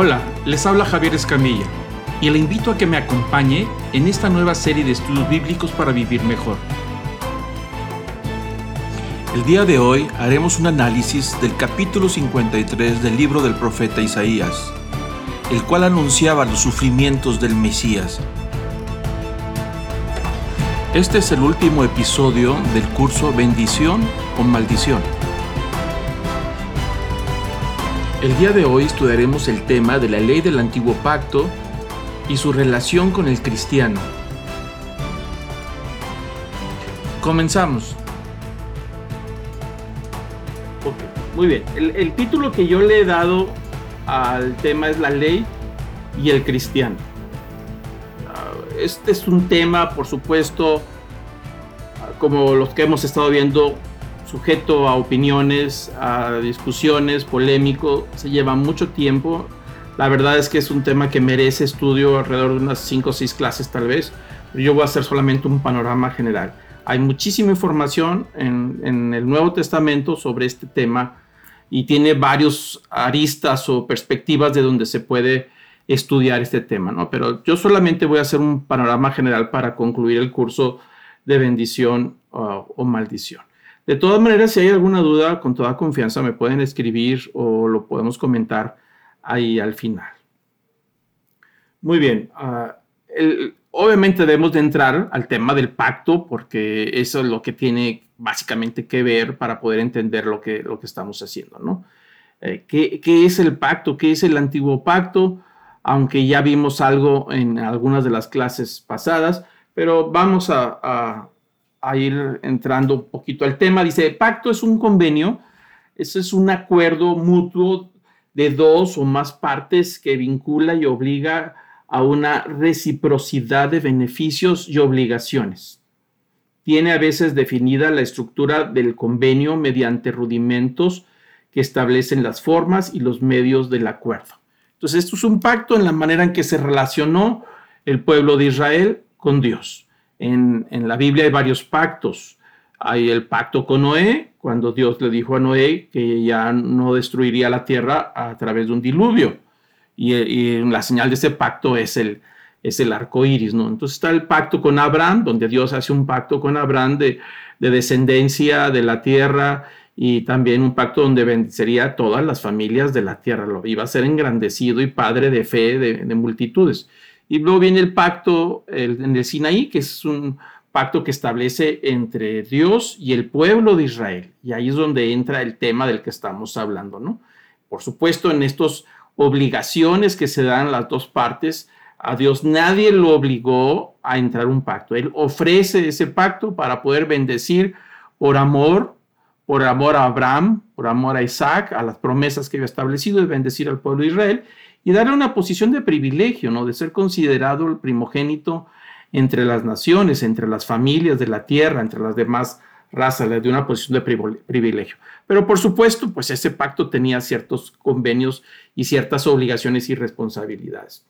Hola, les habla Javier Escamilla y le invito a que me acompañe en esta nueva serie de estudios bíblicos para vivir mejor. El día de hoy haremos un análisis del capítulo 53 del libro del profeta Isaías, el cual anunciaba los sufrimientos del Mesías. Este es el último episodio del curso Bendición o Maldición. El día de hoy estudiaremos el tema de la ley del antiguo pacto y su relación con el cristiano. Comenzamos. muy bien, el, título que yo le he dado al tema es la ley y el cristiano. Ah, este es un tema, por supuesto, como los que hemos estado viendo, sujeto a opiniones, a discusiones, polémico, se lleva mucho tiempo. La verdad es que es un tema que merece estudio alrededor de unas 5 o 6 clases tal vez, yo voy a hacer solamente un panorama general. Hay muchísima información en, en el Nuevo Testamento sobre este tema y tiene varios aristas o perspectivas de donde se puede estudiar este tema, ¿no? Pero yo solamente voy a hacer un panorama general para concluir el curso de bendición uh, o maldición. De todas maneras, si hay alguna duda, con toda confianza me pueden escribir o lo podemos comentar ahí al final. Muy bien. Uh, obviamente debemos de entrar al tema del pacto porque eso es lo que tiene básicamente que ver para poder entender lo que, lo que estamos haciendo, ¿no? Eh, ¿qué, ¿qué, es el pacto? ¿Qué es el antiguo pacto? Aunque ya vimos algo en algunas de las clases pasadas, pero vamos a ir entrando un poquito al tema. Dice, pacto es un convenio, eso es un acuerdo mutuo de dos o más partes que vincula y obliga a una reciprocidad de beneficios y obligaciones. Tiene a veces definida la estructura del convenio mediante rudimentos que establecen las formas y los medios del acuerdo. Entonces, esto es un pacto en la manera en que se relacionó el pueblo de Israel con Dios. En, la Biblia hay varios pactos. Hay el pacto con Noé, cuando Dios le dijo a Noé que ya no destruiría la tierra a través de un diluvio. Y, la señal de ese pacto es el, arco iris, ¿no? Entonces está el pacto con Abraham, donde Dios hace un pacto con Abraham de, descendencia de la tierra y también un pacto donde bendecería a todas las familias de la tierra. Lo iba a ser engrandecido y padre de fe de multitudes. Y luego viene el pacto en el Sinaí, que es un pacto que establece entre Dios y el pueblo de Israel. Y ahí es donde entra el tema del que estamos hablando, ¿no? Por supuesto, en estas obligaciones que se dan las dos partes, a Dios nadie lo obligó a entrar un pacto. Él ofrece ese pacto para poder bendecir por amor, por amor a Abraham, por amor a Isaac, a las promesas que había establecido de bendecir al pueblo de Israel y darle una posición de privilegio, ¿no? De ser considerado el primogénito entre las naciones, entre las familias de la tierra, entre las demás razas, de una posición de privilegio. Pero por supuesto, pues ese pacto tenía ciertos convenios y ciertas obligaciones y responsabilidades.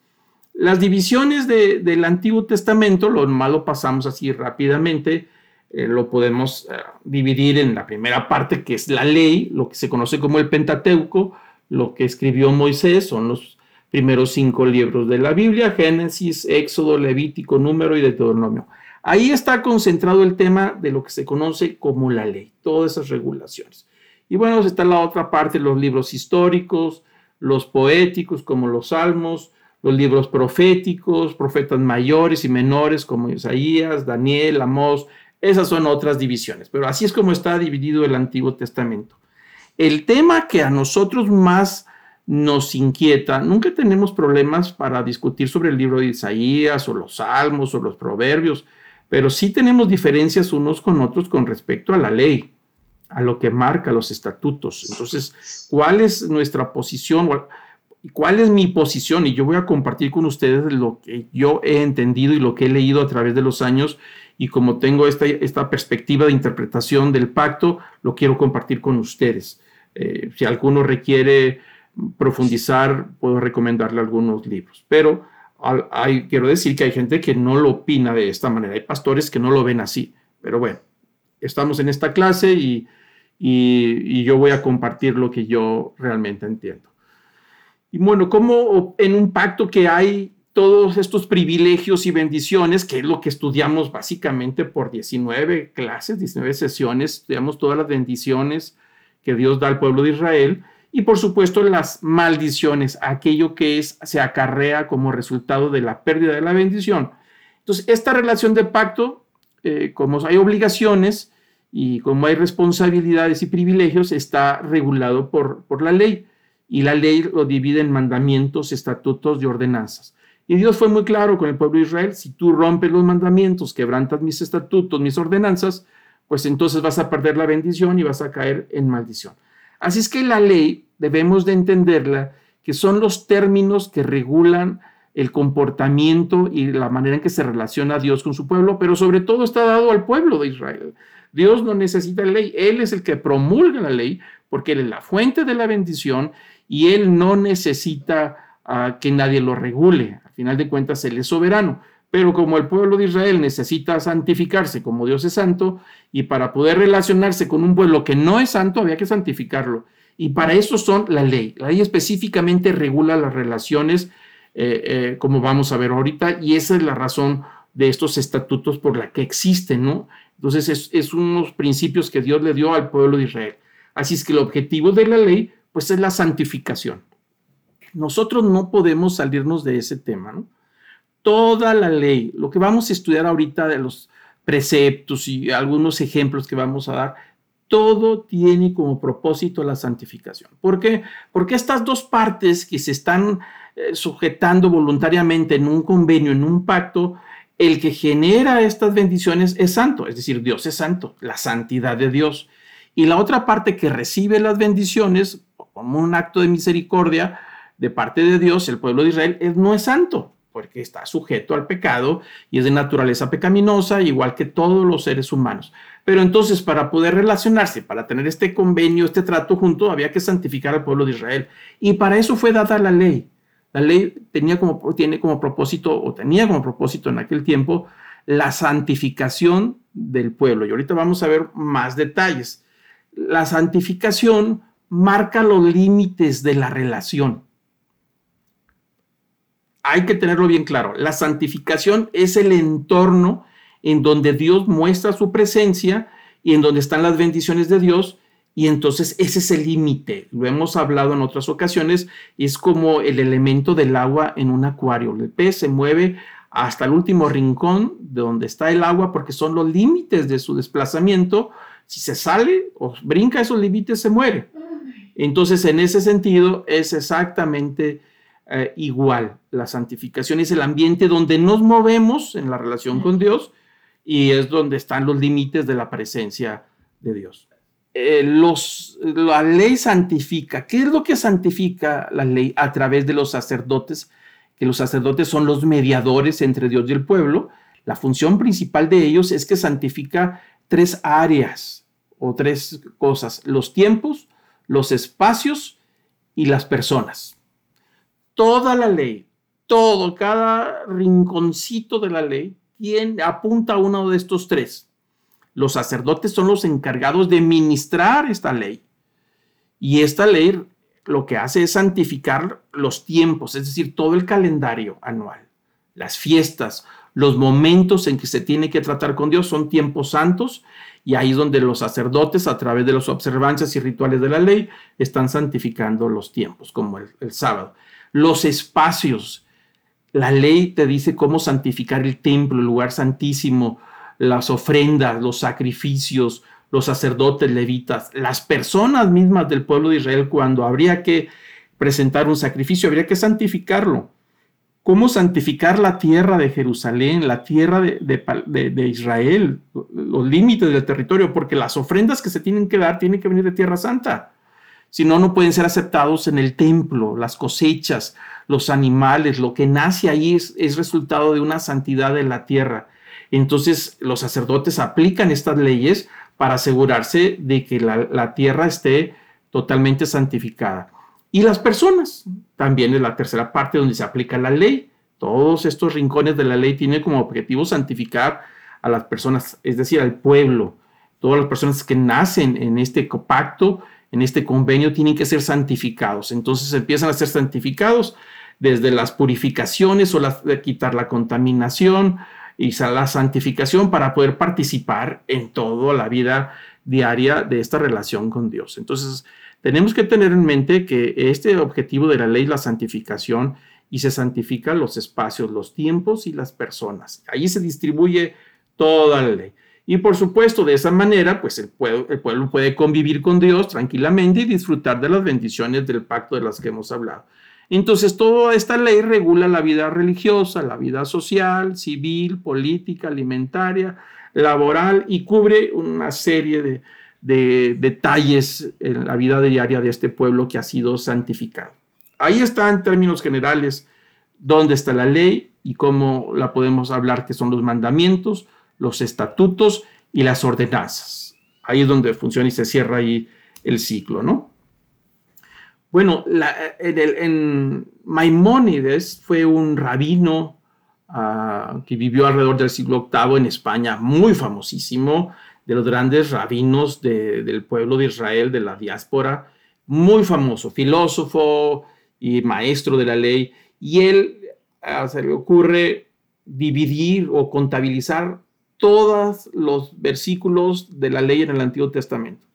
Las divisiones del Antiguo Testamento, lo malo pasamos así rápidamente, eh, lo podemos eh, dividir en la primera parte, que es la ley, lo que se conoce como el Pentateuco, lo que escribió Moisés, son los primeros cinco libros de la Biblia, Génesis, Éxodo, Levítico, Número y Deuteronomio. Ahí está concentrado el tema de lo que se conoce como la ley, todas esas regulaciones. Y bueno, está la otra parte, los libros históricos, los poéticos como los salmos, los libros proféticos, profetas mayores y menores como Isaías, Daniel, Amós, esas son otras divisiones, pero así es como está dividido el Antiguo Testamento. El tema que a nosotros más nos inquieta. Nunca tenemos problemas para discutir sobre el libro de Isaías o los salmos o los proverbios, pero sí tenemos diferencias unos con otros con respecto a la ley, a lo que marca los estatutos. Entonces, ¿cuál es nuestra posición? ¿Cuál es mi posición? Y yo voy a compartir con ustedes lo que yo he entendido y lo que he leído a través de los años. Y como tengo esta, esta perspectiva de interpretación del pacto, lo quiero compartir con ustedes. Eh, si alguno requiere profundizar, puedo recomendarle algunos libros. Pero hay, quiero decir que hay gente que no lo opina de esta manera. Hay pastores que no lo ven así. Pero bueno, estamos en esta clase y, y, yo voy a compartir lo que yo realmente entiendo. Y bueno, como en un pacto que hay todos estos privilegios y bendiciones, que es lo que estudiamos básicamente por 19 clases, 19 sesiones, estudiamos todas las bendiciones que Dios da al pueblo de Israel y por supuesto las maldiciones, aquello que es, se acarrea como resultado de la pérdida de la bendición. Entonces, esta relación de pacto, eh, como hay obligaciones y como hay responsabilidades y privilegios, está regulado por, por la ley y la ley lo divide en mandamientos, estatutos y ordenanzas. Y Dios fue muy claro con el pueblo de Israel, si tú rompes los mandamientos, quebrantas mis estatutos, mis ordenanzas, pues entonces vas a perder la bendición y vas a caer en maldición. Así es que la ley debemos de entenderla, que son los términos que regulan el comportamiento y la manera en que se relaciona Dios con su pueblo, pero sobre todo está dado al pueblo de Israel. Dios no necesita ley, Él es el que promulga la ley porque Él es la fuente de la bendición y Él no necesita que nadie lo regule. Al final de cuentas, Él es soberano. Pero como el pueblo de Israel necesita santificarse como Dios es santo, y para poder relacionarse con un pueblo que no es santo, había que santificarlo. Y para eso son la ley. La ley específicamente regula las relaciones, eh, eh, como vamos a ver ahorita, y esa es la razón de estos estatutos por la que existen, ¿no? Entonces es, es unos principios que Dios le dio al pueblo de Israel. Así es que el objetivo de la ley, pues es la santificación. Nosotros no podemos salirnos de ese tema, ¿no? Toda la ley, lo que vamos a estudiar ahorita de los preceptos y algunos ejemplos que vamos a dar, todo tiene como propósito la santificación. ¿Por qué? Porque estas dos partes que se están eh, sujetando voluntariamente en un convenio, en un pacto, el que genera estas bendiciones es santo, es decir, Dios es santo, la santidad de Dios. Y la otra parte que recibe las bendiciones como un acto de misericordia, de parte de Dios, el pueblo de Israel no es santo, porque está sujeto al pecado y es de naturaleza pecaminosa, igual que todos los seres humanos. Pero entonces, para poder relacionarse, para tener este convenio, este trato junto, había que santificar al pueblo de Israel. Y para eso fue dada la ley. La ley tenía como, tiene como propósito, o tenía como propósito en aquel tiempo, la santificación del pueblo. Y ahorita vamos a ver más detalles. La santificación marca los límites de la relación hay que tenerlo bien claro. La santificación es el entorno en donde Dios muestra su presencia y en donde están las bendiciones de Dios. Y entonces ese es el límite. Lo hemos hablado en otras ocasiones. Es como el elemento del agua en un acuario. El pez se mueve hasta el último rincón de donde está el agua porque son los límites de su desplazamiento. Si se sale o brinca esos límites, se muere. Entonces, en ese sentido, es exactamente eh, igual. La santificación es el ambiente donde nos movemos en la relación con Dios y es donde están los límites de la presencia de Dios. Eh, los, la ley santifica. ¿Qué es lo que santifica la ley a través de los sacerdotes? Que los sacerdotes son los mediadores entre Dios y el pueblo. La función principal de ellos es que santifica tres áreas o tres cosas, los tiempos, los espacios y las personas toda la ley, todo, cada rinconcito de la ley tiene, apunta a uno de estos tres. Los sacerdotes son los encargados de ministrar esta ley. Y esta ley lo que hace es santificar los tiempos, es decir, todo el calendario anual, las fiestas, los momentos en que se tiene que tratar con Dios son tiempos santos y ahí es donde los sacerdotes, a través de las observancias y rituales de la ley, están santificando los tiempos, como el, el sábado los espacios. La ley te dice cómo santificar el templo, el lugar santísimo, las ofrendas, los sacrificios, los sacerdotes levitas, las personas mismas del pueblo de Israel cuando habría que presentar un sacrificio, habría que santificarlo. ¿Cómo santificar la tierra de Jerusalén, la tierra de, de, Israel, los límites del territorio? Porque las ofrendas que se tienen que dar tienen que venir de Tierra Santa si no, no pueden ser aceptados en el templo, las cosechas, los animales, lo que nace ahí es, resultado de una santidad de la tierra. Entonces los sacerdotes aplican estas leyes para asegurarse de que la, tierra esté totalmente santificada. Y las personas, también es la tercera parte donde se aplica la ley. Todos estos rincones de la ley tienen como objetivo santificar a las personas, es decir, al pueblo. Todas las personas que nacen en este pacto en este convenio tienen que ser santificados. Entonces empiezan a ser santificados desde las purificaciones o de quitar la contaminación y la santificación para poder participar en toda la vida diaria de esta relación con Dios. Entonces, tenemos que tener en mente que este objetivo de la ley es la santificación y se santifican los espacios, los tiempos y las personas. Ahí se distribuye toda la ley. Y por supuesto, de esa manera, pues el pueblo, el pueblo, puede convivir con Dios tranquilamente y disfrutar de las bendiciones del pacto de las que hemos hablado. Entonces, toda esta ley regula la vida religiosa, la vida social, civil, política, alimentaria, laboral y cubre una serie de, de detalles en la vida diaria de este pueblo que ha sido santificado. Ahí está en términos generales dónde está la ley y cómo la podemos hablar, que son los mandamientos, los estatutos y las ordenanzas. Ahí es donde funciona y se cierra ahí el ciclo, ¿no? Bueno, en, Maimónides fue un rabino ah, que vivió alrededor del siglo VIII en España, muy famosísimo, de los grandes rabinos del pueblo de Israel, de la diáspora, muy famoso, filósofo y maestro de la ley, y él ah, se le ocurre dividir o contabilizar todos los versículos de la ley en el Antiguo Testamento.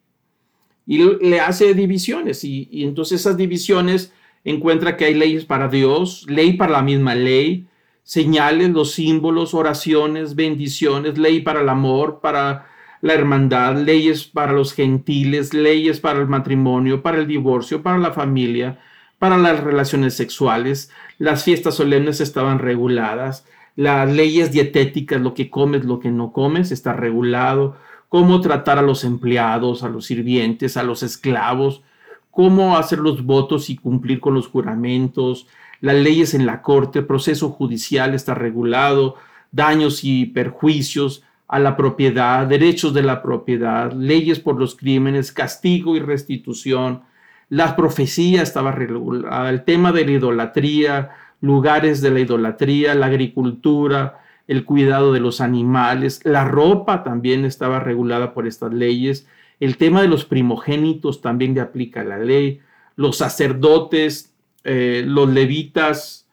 Y le hace divisiones y, entonces esas divisiones encuentra que hay leyes para Dios, ley para la misma ley, señales, los símbolos, oraciones, bendiciones, ley para el amor, para la hermandad, leyes para los gentiles, leyes para el matrimonio, para el divorcio, para la familia, para las relaciones sexuales. Las fiestas solemnes estaban reguladas, las leyes dietéticas, lo que comes, lo que no comes, está regulado, cómo tratar a los empleados, a los sirvientes, a los esclavos, cómo hacer los votos y cumplir con los juramentos, las leyes en la corte, el proceso judicial está regulado, daños y perjuicios a la propiedad, derechos de la propiedad, leyes por los crímenes, castigo y restitución, la profecía estaba regulada, el tema de la idolatría, lugares de la idolatría, la agricultura, el cuidado de los animales, la ropa también estaba regulada por estas leyes, el tema de los primogénitos también le aplica la ley, los sacerdotes, eh, los levitas,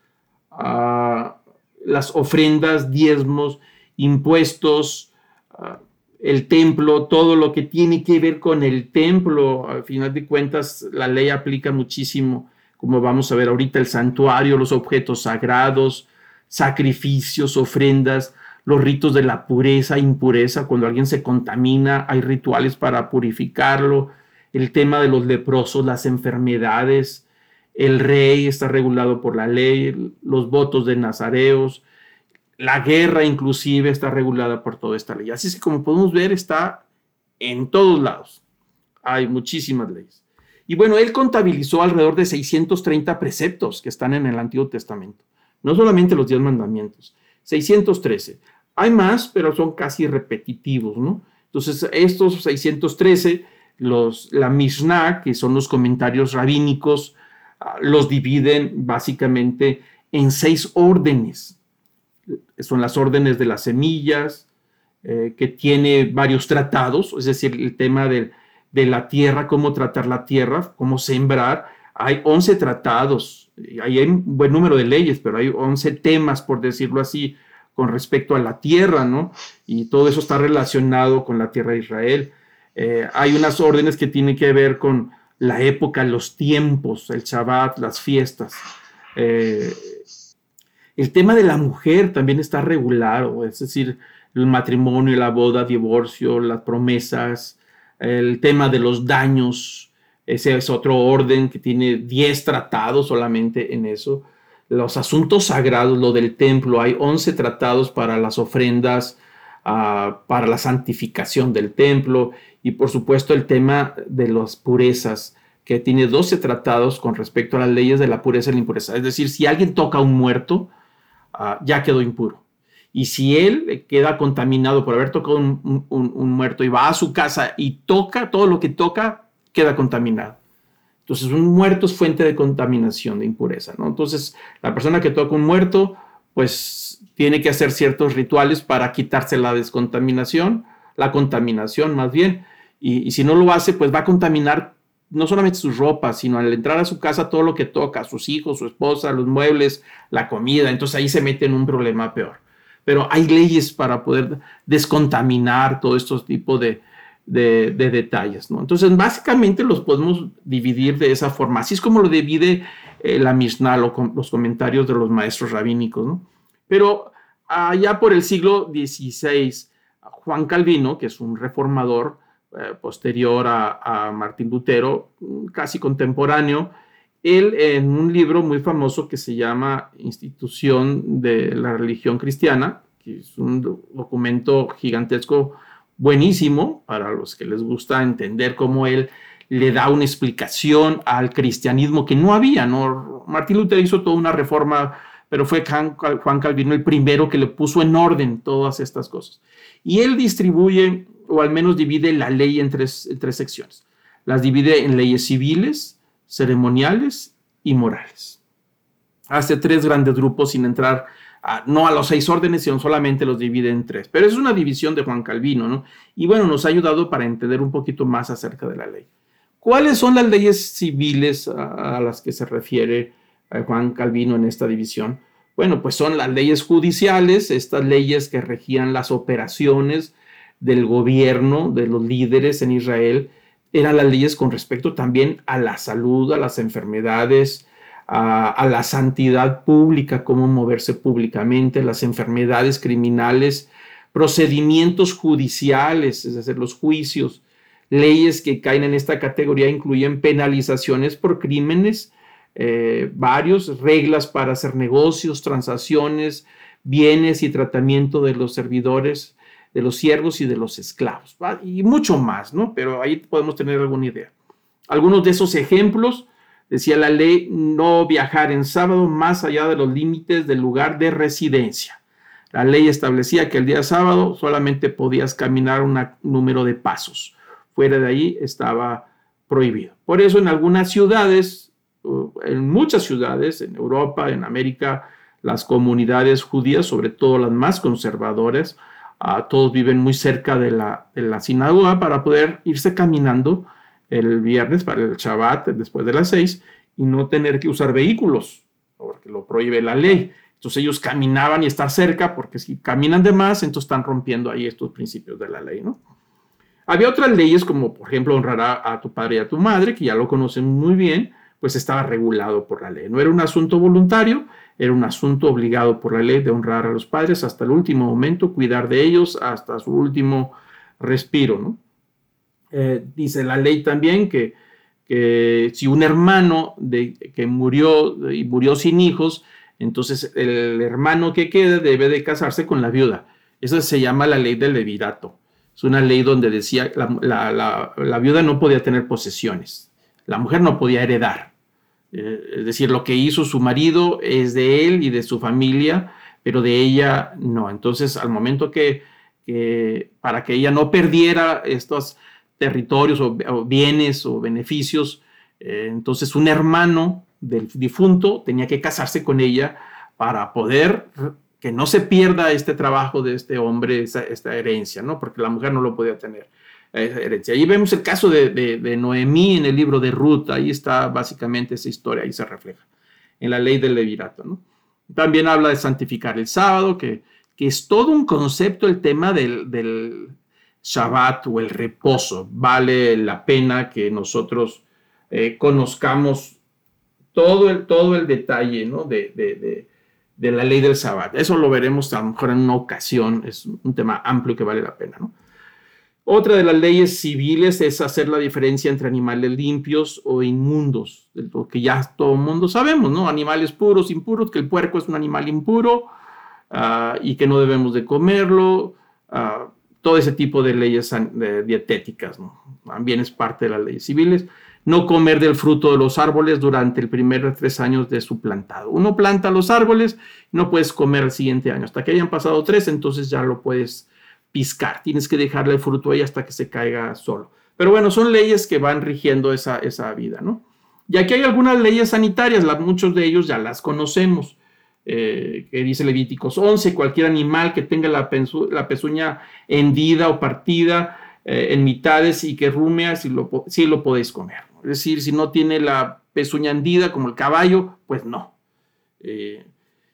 ah, las ofrendas, diezmos, impuestos, ah, el templo, todo lo que tiene que ver con el templo, al final de cuentas la ley aplica muchísimo como vamos a ver ahorita, el santuario, los objetos sagrados, sacrificios, ofrendas, los ritos de la pureza, impureza, cuando alguien se contamina, hay rituales para purificarlo, el tema de los leprosos, las enfermedades, el rey está regulado por la ley, los votos de nazareos, la guerra inclusive está regulada por toda esta ley. Así es que como podemos ver está en todos lados. Hay muchísimas leyes. Y bueno, él contabilizó alrededor de 630 preceptos que están en el Antiguo Testamento. No solamente los 10 mandamientos, 613. Hay más, pero son casi repetitivos, ¿no? Entonces, estos 613, los, la Mishnah, que son los comentarios rabínicos, ah, los dividen básicamente en seis órdenes. Son las órdenes de las semillas, eh, que tiene varios tratados, es decir, el tema del de la tierra, cómo tratar la tierra, cómo sembrar. Hay 11 tratados, hay un buen número de leyes, pero hay 11 temas, por decirlo así, con respecto a la tierra, ¿no? Y todo eso está relacionado con la tierra de Israel. Eh, hay unas órdenes que tienen que ver con la época, los tiempos, el Shabbat, las fiestas. Eh, el tema de la mujer también está regulado, es decir, el matrimonio, la boda, divorcio, las promesas, el tema de los daños, ese es otro orden que tiene 10 tratados solamente en eso. Los asuntos sagrados, lo del templo, hay 11 tratados para las ofrendas, ah, para la santificación del templo y por supuesto el tema de las purezas, que tiene 12 tratados con respecto a las leyes de la pureza y la impureza. Es decir, si alguien toca a un muerto, ah, ya quedó impuro. Y si él queda contaminado por haber tocado un, muerto y va a su casa y toca, todo lo que toca queda contaminado. Entonces, un muerto es fuente de contaminación, de impureza, ¿no? Entonces, la persona que toca un muerto, pues tiene que hacer ciertos rituales para quitarse la descontaminación, la contaminación más bien, y, y si no lo hace, pues va a contaminar no solamente sus ropas, sino al entrar a su casa todo lo que toca, sus hijos, su esposa, los muebles, la comida, entonces ahí se mete en un problema peor. Pero hay leyes para poder descontaminar todo estos tipos de, de, detalles, ¿no? Entonces, básicamente los podemos dividir de esa forma. Así es como lo divide eh, la Mishnah, los comentarios de los maestros rabínicos, ¿no? Pero allá por el siglo XVI, Juan Calvino, que es un reformador eh, posterior a, a, Martín Lutero, casi contemporáneo, él en un libro muy famoso que se llama Institución de la Religión Cristiana, que es un documento gigantesco buenísimo para los que les gusta entender cómo él le da una explicación al cristianismo que no había, ¿no? Martín Lutero hizo toda una reforma, pero fue Juan Calvino el primero que le puso en orden todas estas cosas. Y él distribuye, o al menos divide la ley en tres, en tres secciones. Las divide en leyes civiles, ceremoniales y morales. Hace tres grandes grupos sin entrar no a los seis órdenes, sino solamente los divide en tres. Pero es una división de Juan Calvino, ¿no? Y bueno, nos ha ayudado para entender un poquito más acerca de la ley. ¿Cuáles son las leyes civiles a, las que se refiere eh, Juan Calvino en esta división? Bueno, pues son las leyes judiciales, estas leyes que regían las operaciones del gobierno, de los líderes en Israel, eran las leyes con respecto también a la salud, a las enfermedades, a, la santidad pública, cómo moverse públicamente, las enfermedades criminales, procedimientos judiciales, es decir, los juicios, leyes que caen en esta categoría incluyen penalizaciones por crímenes, eh, varios, reglas para hacer negocios, transacciones, bienes y tratamiento de los servidores, de los siervos y de los esclavos, y mucho más, ¿no? Pero ahí podemos tener alguna idea. Algunos de esos ejemplos decía la ley no viajar en sábado más allá de los límites del lugar de residencia. La ley establecía que el día sábado solamente podías caminar un número de pasos. Fuera de ahí estaba prohibido. Por eso en algunas ciudades, en muchas ciudades, en Europa, en América, las comunidades judías, sobre todo las más conservadoras, ah, todos viven muy cerca de la, sinagoga para poder irse caminando el viernes para el Shabbat después de las seis y no tener que usar vehículos, porque lo prohíbe la ley. Entonces ellos caminaban y estar cerca, porque si caminan de más, entonces están rompiendo ahí estos principios de la ley, ¿no? Había otras leyes, como por ejemplo honrar a, tu padre y a tu madre, que ya lo conocen muy bien, pues estaba regulado por la ley. No era un asunto voluntario, era un asunto obligado por la ley de honrar a los padres hasta el último momento, cuidar de ellos hasta su último respiro, ¿no? Eh, dice la ley también que, si un hermano de, que murió y murió sin hijos, entonces el hermano que quede debe de casarse con la viuda. Eso se llama la ley del levirato. Es una ley donde decía la, la, viuda no podía tener posesiones, la mujer no podía heredar. Eh, es decir, lo que hizo su marido es de él y de su familia, pero de ella no. Entonces, al momento que, para que ella no perdiera estos territorios o, bienes o beneficios. Eh, entonces un hermano del difunto tenía que casarse con ella para poder que no se pierda este trabajo de este hombre, esta, herencia, ¿no? Porque la mujer no lo podía tener. Herencia. Ahí vemos el caso de, Noemí en el libro de Ruth, ahí está básicamente esa historia, ahí se refleja, en la ley del levirato. También habla de santificar el sábado, que, es todo un concepto el tema del, Shabbat o el reposo. Vale la pena que nosotros eh, conozcamos todo el, todo el detalle de, de, la ley del Shabbat. Eso lo veremos a lo mejor en una ocasión, es un tema amplio que vale la pena. ¿no? Otra de las leyes civiles es hacer la diferencia entre animales limpios o inmundos, lo que ya todo el mundo sabemos, ¿no? Animales puros, impuros, que el puerco es un animal impuro ah, y que no debemos de comerlo. Uh, todo ese tipo de leyes dietéticas, también es parte de las leyes civiles. No comer del fruto de los árboles durante el primer tres años de su plantado. Uno planta los árboles, no puedes comer el siguiente año. Hasta que hayan pasado tres, entonces ya lo puedes piscar. Tienes que dejarle el fruto ahí hasta que se caiga solo. Pero bueno, son leyes que van rigiendo esa, esa vida, ¿no? Y aquí hay algunas leyes sanitarias, muchos de ellos ya las conocemos. Eh, que dice Levíticos 11, cualquier animal que tenga la, pezuña hendida o partida eh, en mitades y que rumea, si lo, si lo podéis comer. Es decir, si no tiene la pezuña hendida como el caballo, pues no. Eh,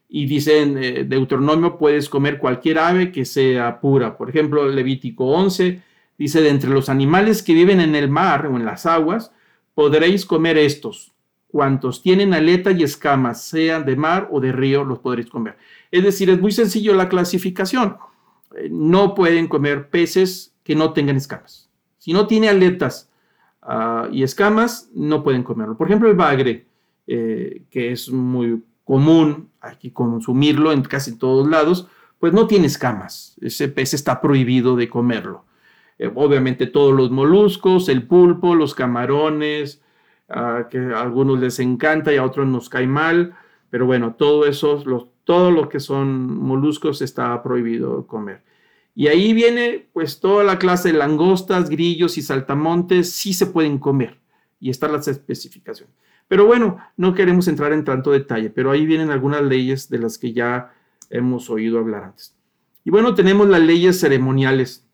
y dice en eh, Deuteronomio, puedes comer cualquier ave que sea pura. Por ejemplo, Levítico 11 dice, de entre los animales que viven en el mar o en las aguas, podréis comer estos. Cuantos tienen aleta y escamas, sean de mar o de río, los podréis comer. Es decir, es muy sencillo la clasificación. Eh, no pueden comer peces que no tengan escamas. Si no tiene aletas ah, y escamas, no pueden comerlo. Por ejemplo, el bagre, que es muy común, hay que consumirlo en casi todos lados, pues no tiene escamas. Ese pez está prohibido de comerlo. Eh, obviamente todos los moluscos, el pulpo, los camarones, que a algunos les encanta y a otros nos cae mal, pero bueno, todo eso, todo lo que son moluscos está prohibido comer. Y ahí viene pues toda la clase de langostas, grillos y saltamontes, sí se pueden comer y están las especificaciones. Pero bueno, no queremos entrar en tanto detalle, pero ahí vienen algunas leyes de las que ya hemos oído hablar antes. Y bueno, tenemos las leyes ceremoniales.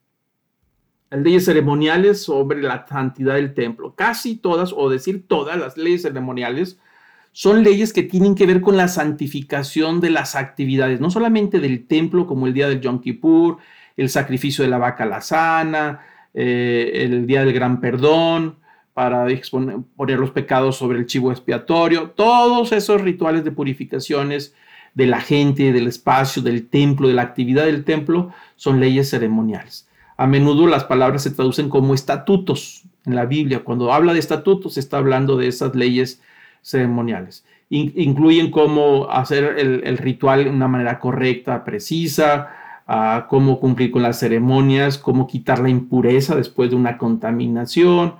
Las leyes ceremoniales sobre la santidad del templo. Casi todas, o decir todas las leyes ceremoniales, son leyes que tienen que ver con la santificación de las actividades, no solamente del templo, como el día del Yom Kippur, el sacrificio de la vaca la sana, eh, el día del gran perdón, para poner los pecados sobre el chivo expiatorio, todos esos rituales de purificaciones de la gente, del espacio, del templo, de la actividad del templo, son leyes ceremoniales. A menudo las palabras se traducen como estatutos en la Biblia. Cuando habla de estatutos, está hablando de esas leyes ceremoniales. incluyen cómo hacer el, ritual de una manera correcta, precisa, cómo cumplir con las ceremonias, cómo quitar la impureza después de una contaminación,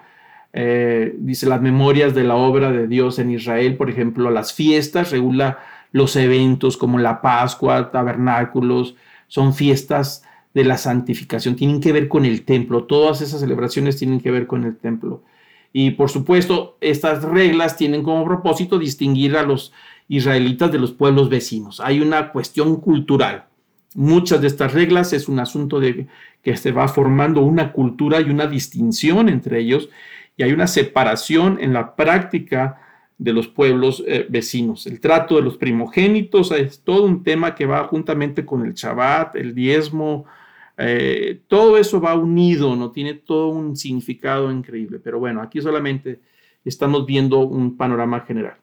eh, dice las memorias de la obra de Dios en Israel, por ejemplo, las fiestas, regula los eventos como la Pascua, tabernáculos, son fiestas de la santificación, tienen que ver con el templo, todas esas celebraciones tienen que ver con el templo. Y por supuesto, estas reglas tienen como propósito distinguir a los israelitas de los pueblos vecinos. Hay una cuestión cultural. Muchas de estas reglas es un asunto de que se va formando una cultura y una distinción entre ellos y hay una separación en la práctica de los pueblos eh, vecinos. El trato de los primogénitos es todo un tema que va juntamente con el Shabbat, el diezmo, eh, todo eso va unido, no tiene todo un significado increíble. Pero bueno, aquí solamente estamos viendo un panorama general.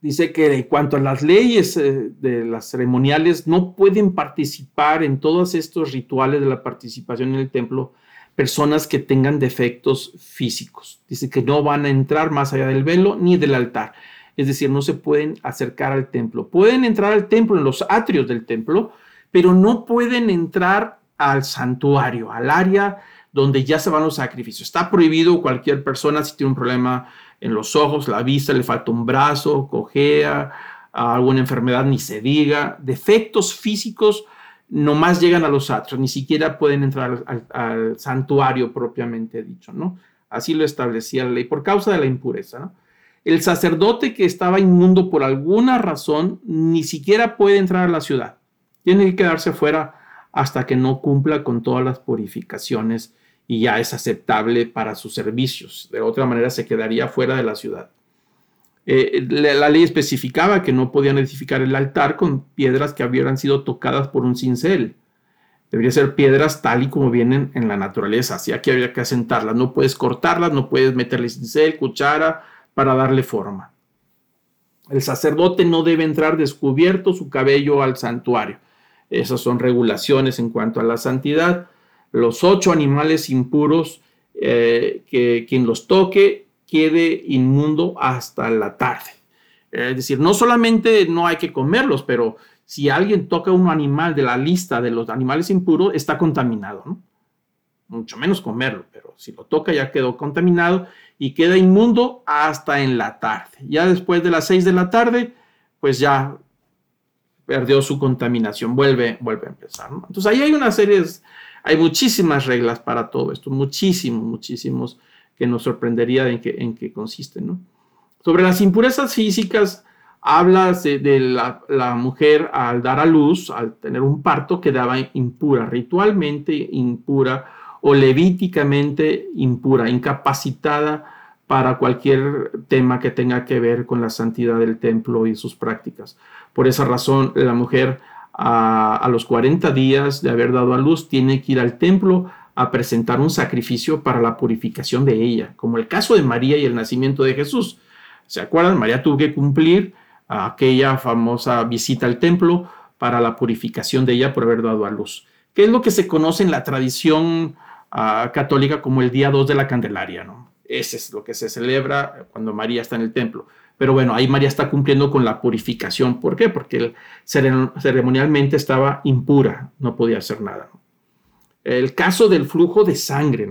Dice que en cuanto a las leyes eh, de las ceremoniales, no pueden participar en todos estos rituales de la participación en el templo personas que tengan defectos físicos. Dice que no van a entrar más allá del velo ni del altar. Es decir, no se pueden acercar al templo. Pueden entrar al templo en los atrios del templo, pero no pueden entrar al santuario, al área donde ya se van los sacrificios. Está prohibido cualquier persona si tiene un problema en los ojos, la vista, le falta un brazo, cojea, alguna enfermedad, ni se diga. Defectos físicos más llegan a los atrios, ni siquiera pueden entrar al, santuario propiamente dicho, ¿no? Así lo establecía la ley, por causa de la impureza, ¿no? El sacerdote que estaba inmundo por alguna razón ni siquiera puede entrar a la ciudad. Tiene que quedarse fuera hasta que no cumpla con todas las purificaciones y ya es aceptable para sus servicios. De otra manera se quedaría fuera de la ciudad. Eh, la, ley especificaba que no podían edificar el altar con piedras que hubieran sido tocadas por un cincel. Debería ser piedras tal y como vienen en la naturaleza, así que había que asentarlas. No puedes cortarlas, no puedes meterle cincel, cuchara para darle forma. El sacerdote no debe entrar descubierto su cabello al santuario. Esas son regulaciones en cuanto a la santidad. Los ocho animales impuros, eh, que quien los toque quede inmundo hasta la tarde. Es decir, no solamente no hay que comerlos, pero si alguien toca un animal de la lista de los animales impuros, está contaminado. Mucho menos comerlo, pero si lo toca ya quedó contaminado y queda inmundo hasta en la tarde. Ya después de las seis de la tarde, pues ya perdió su contaminación, vuelve, vuelve a empezar. Entonces ahí hay una serie, hay muchísimas reglas para todo esto, muchísimos, muchísimos que nos sorprendería en qué, en qué consiste. ¿no? Sobre las impurezas físicas, habla de, la, la, mujer al dar a luz, al tener un parto, quedaba impura, ritualmente impura, o levíticamente impura, incapacitada para cualquier tema que tenga que ver con la santidad del templo y sus prácticas. Por esa razón, la mujer a, los 40 días de haber dado a luz tiene que ir al templo a presentar un sacrificio para la purificación de ella, como el caso de María y el nacimiento de Jesús. ¿Se acuerdan? María tuvo que cumplir aquella famosa visita al templo para la purificación de ella por haber dado a luz, que es lo que se conoce en la tradición ah, católica como el día 2 de la Candelaria, ¿no? Ese es lo que se celebra cuando María está en el templo. Pero bueno, ahí María está cumpliendo con la purificación. ¿Por qué? Porque ceremonialmente estaba impura, no podía hacer nada. El caso del flujo de sangre,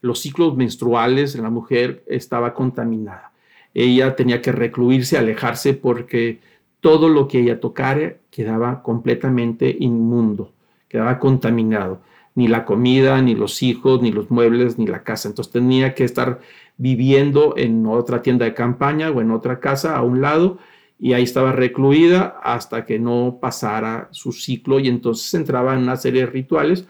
los ciclos menstruales en la mujer estaba contaminada. Ella tenía que recluirse, alejarse porque todo lo que ella tocara quedaba completamente inmundo, quedaba contaminado ni la comida, ni los hijos, ni los muebles, ni la casa. Entonces tenía que estar viviendo en otra tienda de campaña o en otra casa a un lado y ahí estaba recluida hasta que no pasara su ciclo y entonces entraba en una serie de rituales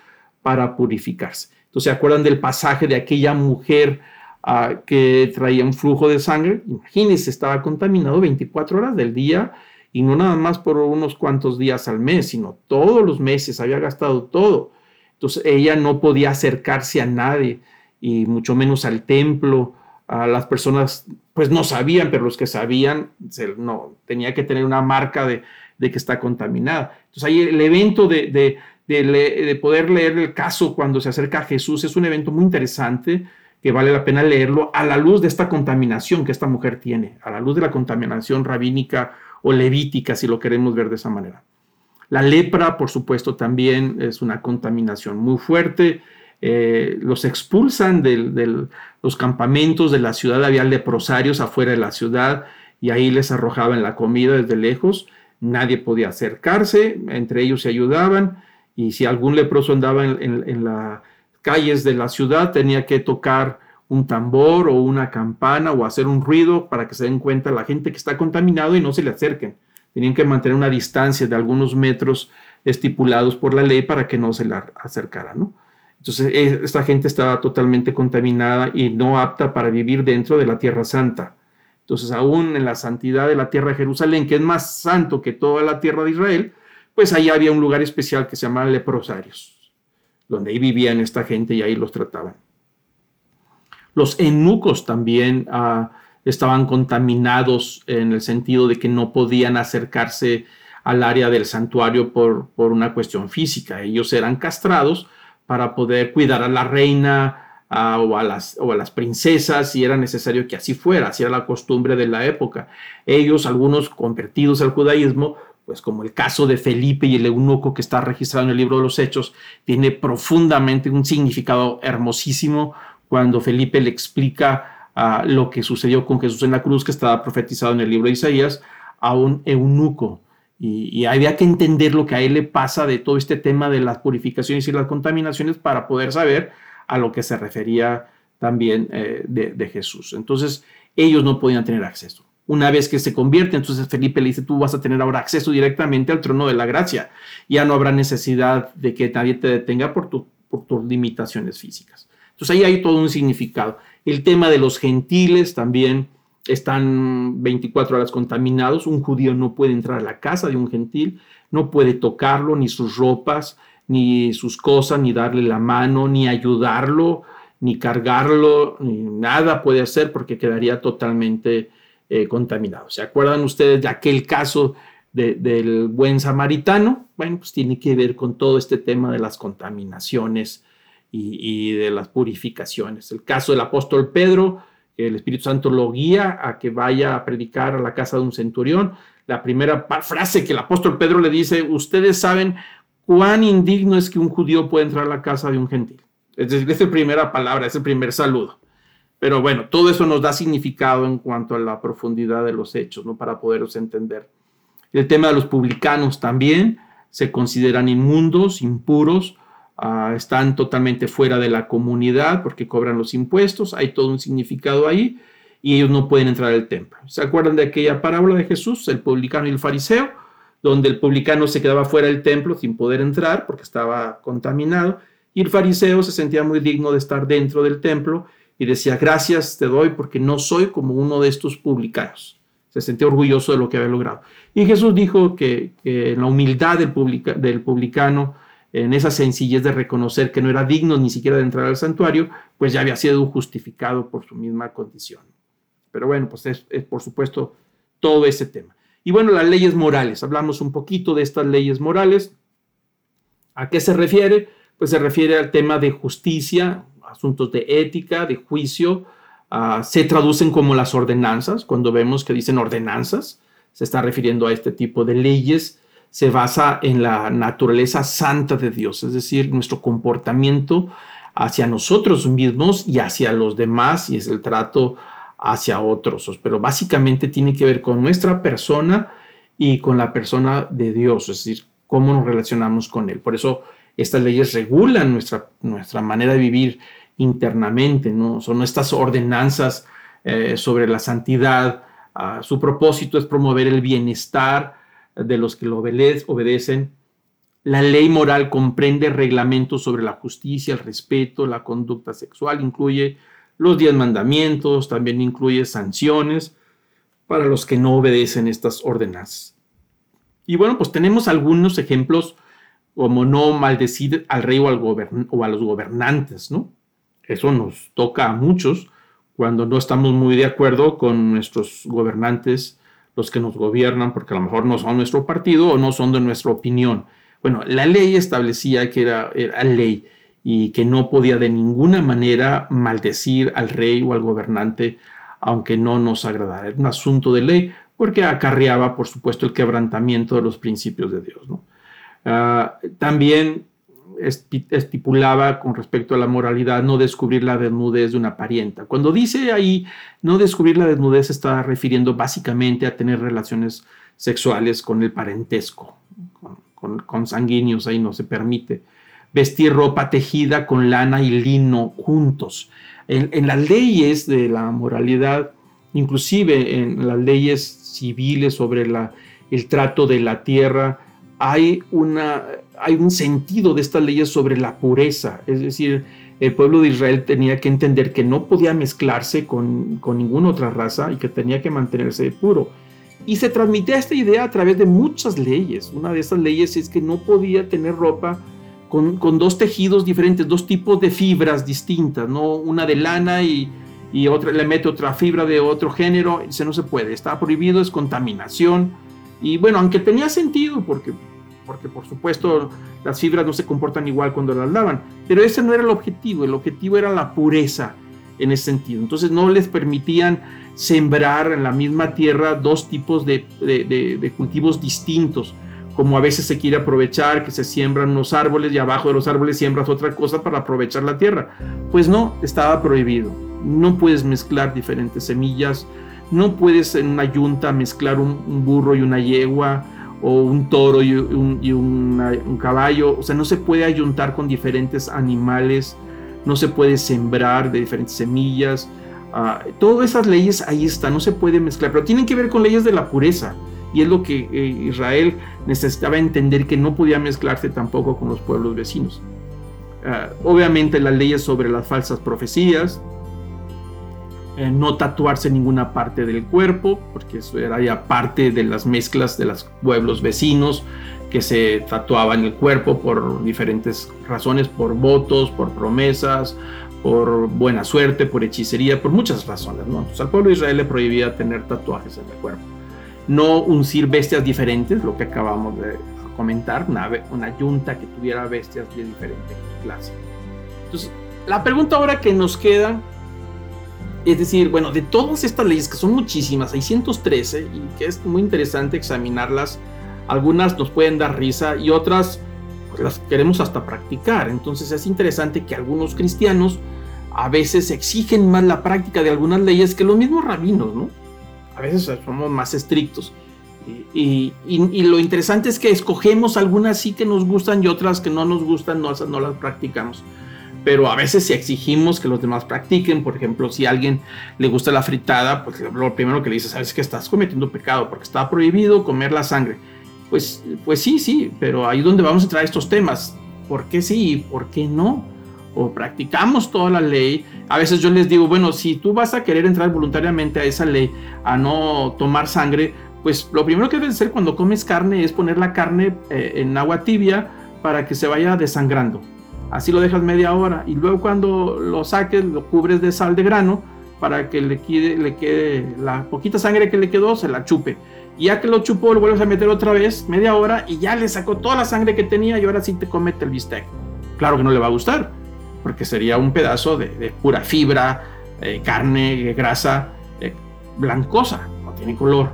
para purificarse. Entonces, ¿se acuerdan del pasaje de aquella mujer ah, que traía un flujo de sangre? Imagínense, estaba contaminado 24 horas del día y no nada más por unos cuantos días al mes, sino todos los meses, había gastado todo. Entonces ella no podía acercarse a nadie y mucho menos al templo. A las personas pues no sabían, pero los que sabían no, tenía que tener una marca de, que está contaminada. Entonces ahí el evento de, de, poder leer el caso cuando se acerca a Jesús es un evento muy interesante que vale la pena leerlo a la luz de esta contaminación que esta mujer tiene, a la luz de la contaminación rabínica o levítica, si lo queremos ver de esa manera. La lepra, por supuesto, también es una contaminación muy fuerte. Eh, los expulsan de los campamentos de la ciudad, había leprosarios afuera de la ciudad y ahí les arrojaban la comida desde lejos. Nadie podía acercarse, entre ellos se ayudaban y si algún leproso andaba en las calles de la ciudad tenía que tocar un tambor o una campana o hacer un ruido para que se den cuenta la gente que está contaminado y no se le acerquen tenían que mantener una distancia de algunos metros estipulados por la ley para que no se la acercara, ¿no? Entonces, e, esta gente estaba totalmente contaminada y no apta para vivir dentro de la Tierra Santa. Entonces, aún en la santidad de la Tierra de Jerusalén, que es más santo que toda la Tierra de Israel, pues ahí había un lugar especial que se llamaba leprosarios, donde ahí vivían esta gente y ahí los trataban. Los eunucos también ah, estaban contaminados en el sentido de que no podían acercarse al área del santuario por, por una cuestión física. Ellos eran castrados para poder cuidar a la reina o, a las, o a las princesas si era necesario que así fuera, así era la costumbre de la época. Ellos, algunos convertidos al judaísmo, pues como el caso de Felipe y el eunuco que está registrado en el libro de los Hechos, tiene profundamente un significado hermosísimo cuando Felipe le explica lo que sucedió con Jesús en la cruz, que estaba profetizado en el libro de Isaías, a un eunuco. Y, había que entender lo que a él le pasa de todo este tema de las purificaciones y las contaminaciones para poder saber a lo que se refería también eh, de, Jesús. Entonces, ellos no podían tener acceso. Una vez que se convierte, entonces Felipe le dice, tú vas a tener ahora acceso directamente al trono de la gracia. Ya no habrá necesidad de que nadie te detenga por, por tus limitaciones físicas. Entonces ahí hay todo un significado. El tema de los gentiles también están 24 horas contaminados. Un judío no puede entrar a la casa de un gentil, no puede tocarlo, ni sus ropas, ni sus cosas, ni darle la mano, ni ayudarlo, ni cargarlo, ni nada puede hacer porque quedaría totalmente eh, contaminado. ¿Se acuerdan ustedes de aquel caso del buen samaritano? Bueno, pues tiene que ver con todo este tema de las contaminaciones y, de las purificaciones. El caso del apóstol Pedro, el Espíritu Santo lo guía a que vaya a predicar a la casa de un centurión. La primera frase que el apóstol Pedro le dice, ustedes saben cuán indigno es que un judío pueda entrar a la casa de un gentil. Es decir, es la primera palabra, es el primer saludo. Pero bueno, todo eso nos da significado en cuanto a la profundidad de los hechos, ¿no? Para poderlos entender. El tema de los publicanos también se consideran inmundos, impuros, Ah, están totalmente fuera de la comunidad porque cobran los impuestos, hay todo un significado ahí y ellos no pueden entrar al templo. ¿Se acuerdan de aquella parábola de Jesús, el publicano y el fariseo? Donde el publicano se quedaba fuera del templo sin poder entrar porque estaba contaminado Y el fariseo se sentía muy digno de estar dentro del templo y decía, gracias te doy porque no soy como uno de estos publicanos. Se sentía orgulloso de lo que había logrado. Y Jesús dijo que, en la humildad del, del publicano, en esa sencillez de reconocer que no era digno ni siquiera de entrar al santuario, pues ya había sido justificado por su misma condición. Pero bueno, pues es, es por supuesto todo ese tema. Y bueno, las leyes morales. Hablamos un poquito de estas leyes morales. ¿A qué se refiere? Pues se refiere al tema de justicia, asuntos de ética, de juicio, ah, se traducen como las ordenanzas, cuando vemos que dicen ordenanzas, se está refiriendo a este tipo de leyes, se basa en la naturaleza santa de Dios, es decir, nuestro comportamiento hacia nosotros mismos y hacia los demás, y es el trato hacia otros, pero básicamente tiene que ver con nuestra persona y con la persona de Dios, es decir, cómo nos relacionamos con Él. Por eso estas leyes regulan nuestra, nuestra manera de vivir internamente, ¿no? Son estas ordenanzas eh, sobre la santidad. Ah, su propósito es promover el bienestar de los que lo obedecen. La ley moral comprende reglamentos sobre la justicia, el respeto, la conducta sexual, incluye los diez mandamientos, también incluye sanciones para los que no obedecen estas ordenanzas. Y bueno, pues tenemos algunos ejemplos como no maldecir al rey o, o a los gobernantes, ¿no? Eso nos toca a muchos cuando no estamos muy de acuerdo con nuestros gobernantes, los que nos gobiernan, porque a lo mejor no son nuestro partido o no son de nuestra opinión. Bueno, la ley establecía que era, ley y que no podía de ninguna manera maldecir al rey o al gobernante, aunque no nos agradara. Era un asunto de ley porque acarreaba, por supuesto, el quebrantamiento de los principios de Dios. ¿no? Ah, también estipulaba con respecto a la moralidad no descubrir la desnudez de una parienta. Cuando dice ahí no descubrir la desnudez, está refiriendo básicamente a tener relaciones sexuales con el parentesco, con, sanguíneos, ahí no se permite. Vestir ropa tejida con lana y lino juntos. En, las leyes de la moralidad, inclusive en las leyes civiles sobre la, el trato de la tierra, hay una hay un sentido de estas leyes sobre la pureza, es decir, el pueblo de Israel tenía que entender que no podía mezclarse con, ninguna otra raza y que tenía que mantenerse puro. Y se transmitía esta idea a través de muchas leyes. Una de esas leyes es que no podía tener ropa con, dos tejidos diferentes, dos tipos de fibras distintas, no una de lana y, y otra le mete otra fibra de otro género, eso no se puede, está prohibido, es contaminación. Y bueno, aunque tenía sentido, porque porque por supuesto las fibras no se comportan igual cuando las lavan, pero ese no era el objetivo, el objetivo era la pureza en ese sentido. Entonces no les permitían sembrar en la misma tierra dos tipos de, cultivos distintos, como a veces se quiere aprovechar que se siembran unos árboles y abajo de los árboles siembras otra cosa para aprovechar la tierra. Pues no, estaba prohibido. No puedes mezclar diferentes semillas, no puedes en una yunta mezclar un burro y una yegua, o un toro y un, caballo. O sea, no se puede ayuntar con diferentes animales, no se puede sembrar de diferentes semillas. Ah, todas esas leyes ahí están, no se puede mezclar, pero tienen que ver con leyes de la pureza. Y es lo que eh, Israel necesitaba entender que no podía mezclarse tampoco con los pueblos vecinos. Ah, obviamente las leyes sobre las falsas profecías, eh, no tatuarse ninguna parte del cuerpo, porque eso era ya parte de las mezclas de los pueblos vecinos que se tatuaban el cuerpo por diferentes razones, por votos, por promesas, por buena suerte, por hechicería, por muchas razones. ¿no? Entonces al pueblo de Israel le prohibía tener tatuajes en el cuerpo. No uncir bestias diferentes, lo que acabamos de comentar, una, una yunta que tuviera bestias de diferente clase. Entonces, la pregunta ahora que nos queda es decir, bueno, de todas estas leyes, que son muchísimas, 613, y que es muy interesante examinarlas, algunas nos pueden dar risa y otras pues, las queremos hasta practicar. Entonces es interesante que algunos cristianos a veces exigen más la práctica de algunas leyes que los mismos rabinos, ¿no? A veces somos más estrictos. Y, lo interesante es que escogemos algunas sí que nos gustan y otras que no nos gustan, no, no las practicamos pero a veces si exigimos que los demás practiquen, por ejemplo, si a alguien le gusta la fritada, pues lo primero que le dices, sabes que estás cometiendo pecado porque está prohibido comer la sangre. Pues, pues sí, sí, pero ahí donde vamos a entrar estos temas. por qué sí y por qué no. O practicamos toda la ley. A veces yo les digo, bueno, si tú vas a querer entrar voluntariamente a esa ley, a no tomar sangre, pues lo primero que debes hacer cuando comes carne es poner la carne eh, en agua tibia para que se vaya desangrando. Así lo dejas media hora y luego cuando lo saques lo cubres de sal de grano para que le quede, la poquita sangre que le quedó, se la chupe. Y ya que lo chupó, lo vuelves a meter otra vez, media hora, y ya le sacó toda la sangre que tenía y ahora sí te comete el bistec. Claro que no le va a gustar, porque sería un pedazo de, pura fibra, eh, carne, grasa, eh, blancosa, no tiene color.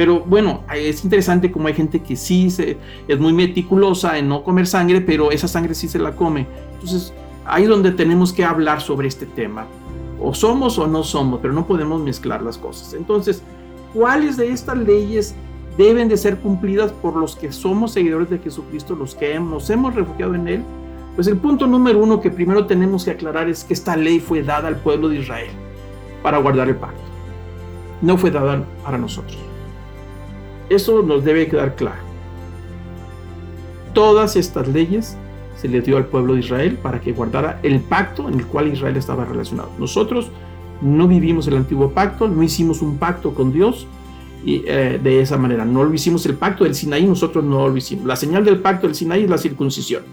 Pero bueno, es interesante como hay gente que sí se, es muy meticulosa en no comer sangre, pero esa sangre sí se la come. Entonces, ahí es donde tenemos que hablar sobre este tema. O somos o no somos, pero no podemos mezclar las cosas. Entonces, ¿cuáles de estas leyes deben de ser cumplidas por los que somos seguidores de Jesucristo, los que nos hemos refugiado en Él? Pues el punto número uno que primero tenemos que aclarar es que esta ley fue dada al pueblo de Israel para guardar el pacto. No fue dada para nosotros. Eso nos debe quedar claro. Todas estas leyes se le dio al pueblo de Israel para que guardara el pacto en el cual Israel estaba relacionado. Nosotros no vivimos el antiguo pacto, no hicimos un pacto con Dios y, eh, de esa manera. No lo hicimos el pacto del Sinaí, nosotros no lo hicimos. La señal del pacto del Sinaí es la circuncisión.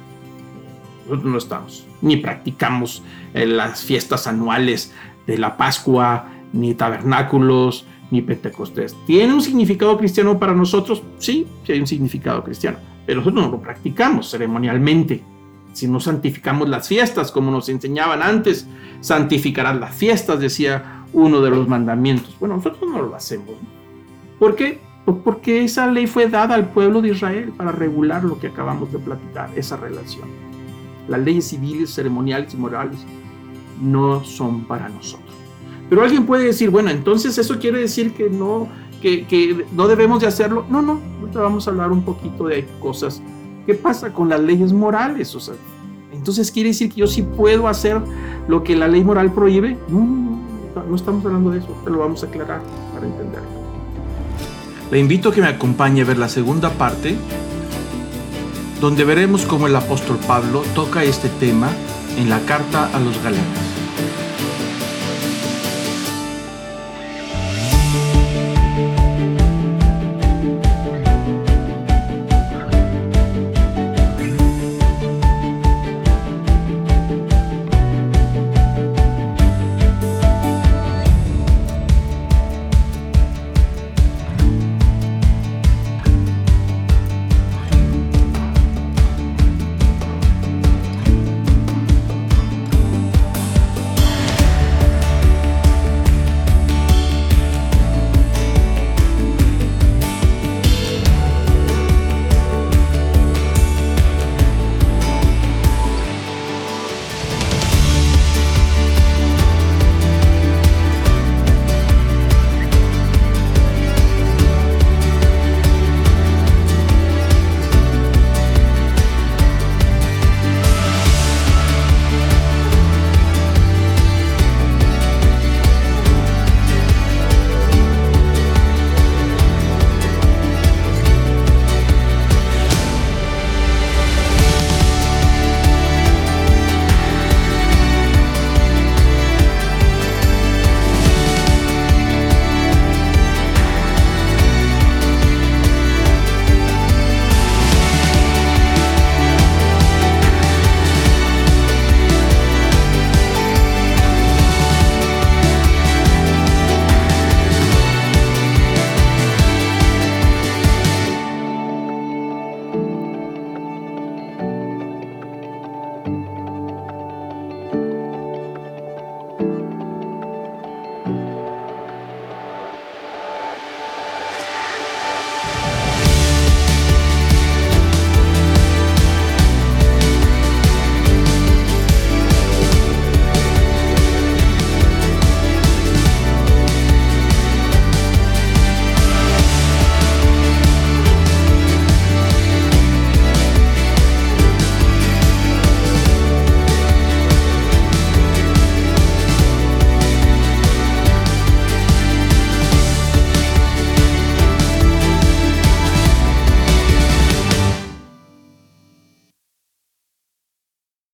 Nosotros no estamos, ni practicamos eh, las fiestas anuales de la Pascua, ni tabernáculos, ni Pentecostés. ¿Tiene un significado cristiano para nosotros? Sí, sí hay un significado cristiano, pero nosotros no lo practicamos ceremonialmente si no santificamos las fiestas como nos enseñaban antes, santificarás las fiestas, decía uno de los mandamientos. Bueno, nosotros no lo hacemos. ¿Por qué? Porque esa ley fue dada al pueblo de Israel para regular lo que acabamos de platicar, esa relación. Las leyes civiles, ceremoniales y morales no son para nosotros. Pero alguien puede decir, bueno, entonces eso quiere decir que no, que, no debemos de hacerlo. No, no, ahorita vamos a hablar un poquito de cosas ¿Qué pasa con las leyes morales? Entonces quiere decir que yo sí puedo hacer lo que la ley moral prohíbe. No estamos hablando de eso, te lo vamos a aclarar para entenderlo. Le invito a que me acompañe a ver la segunda parte, donde veremos cómo el apóstol Pablo toca este tema en la carta a los Galatas.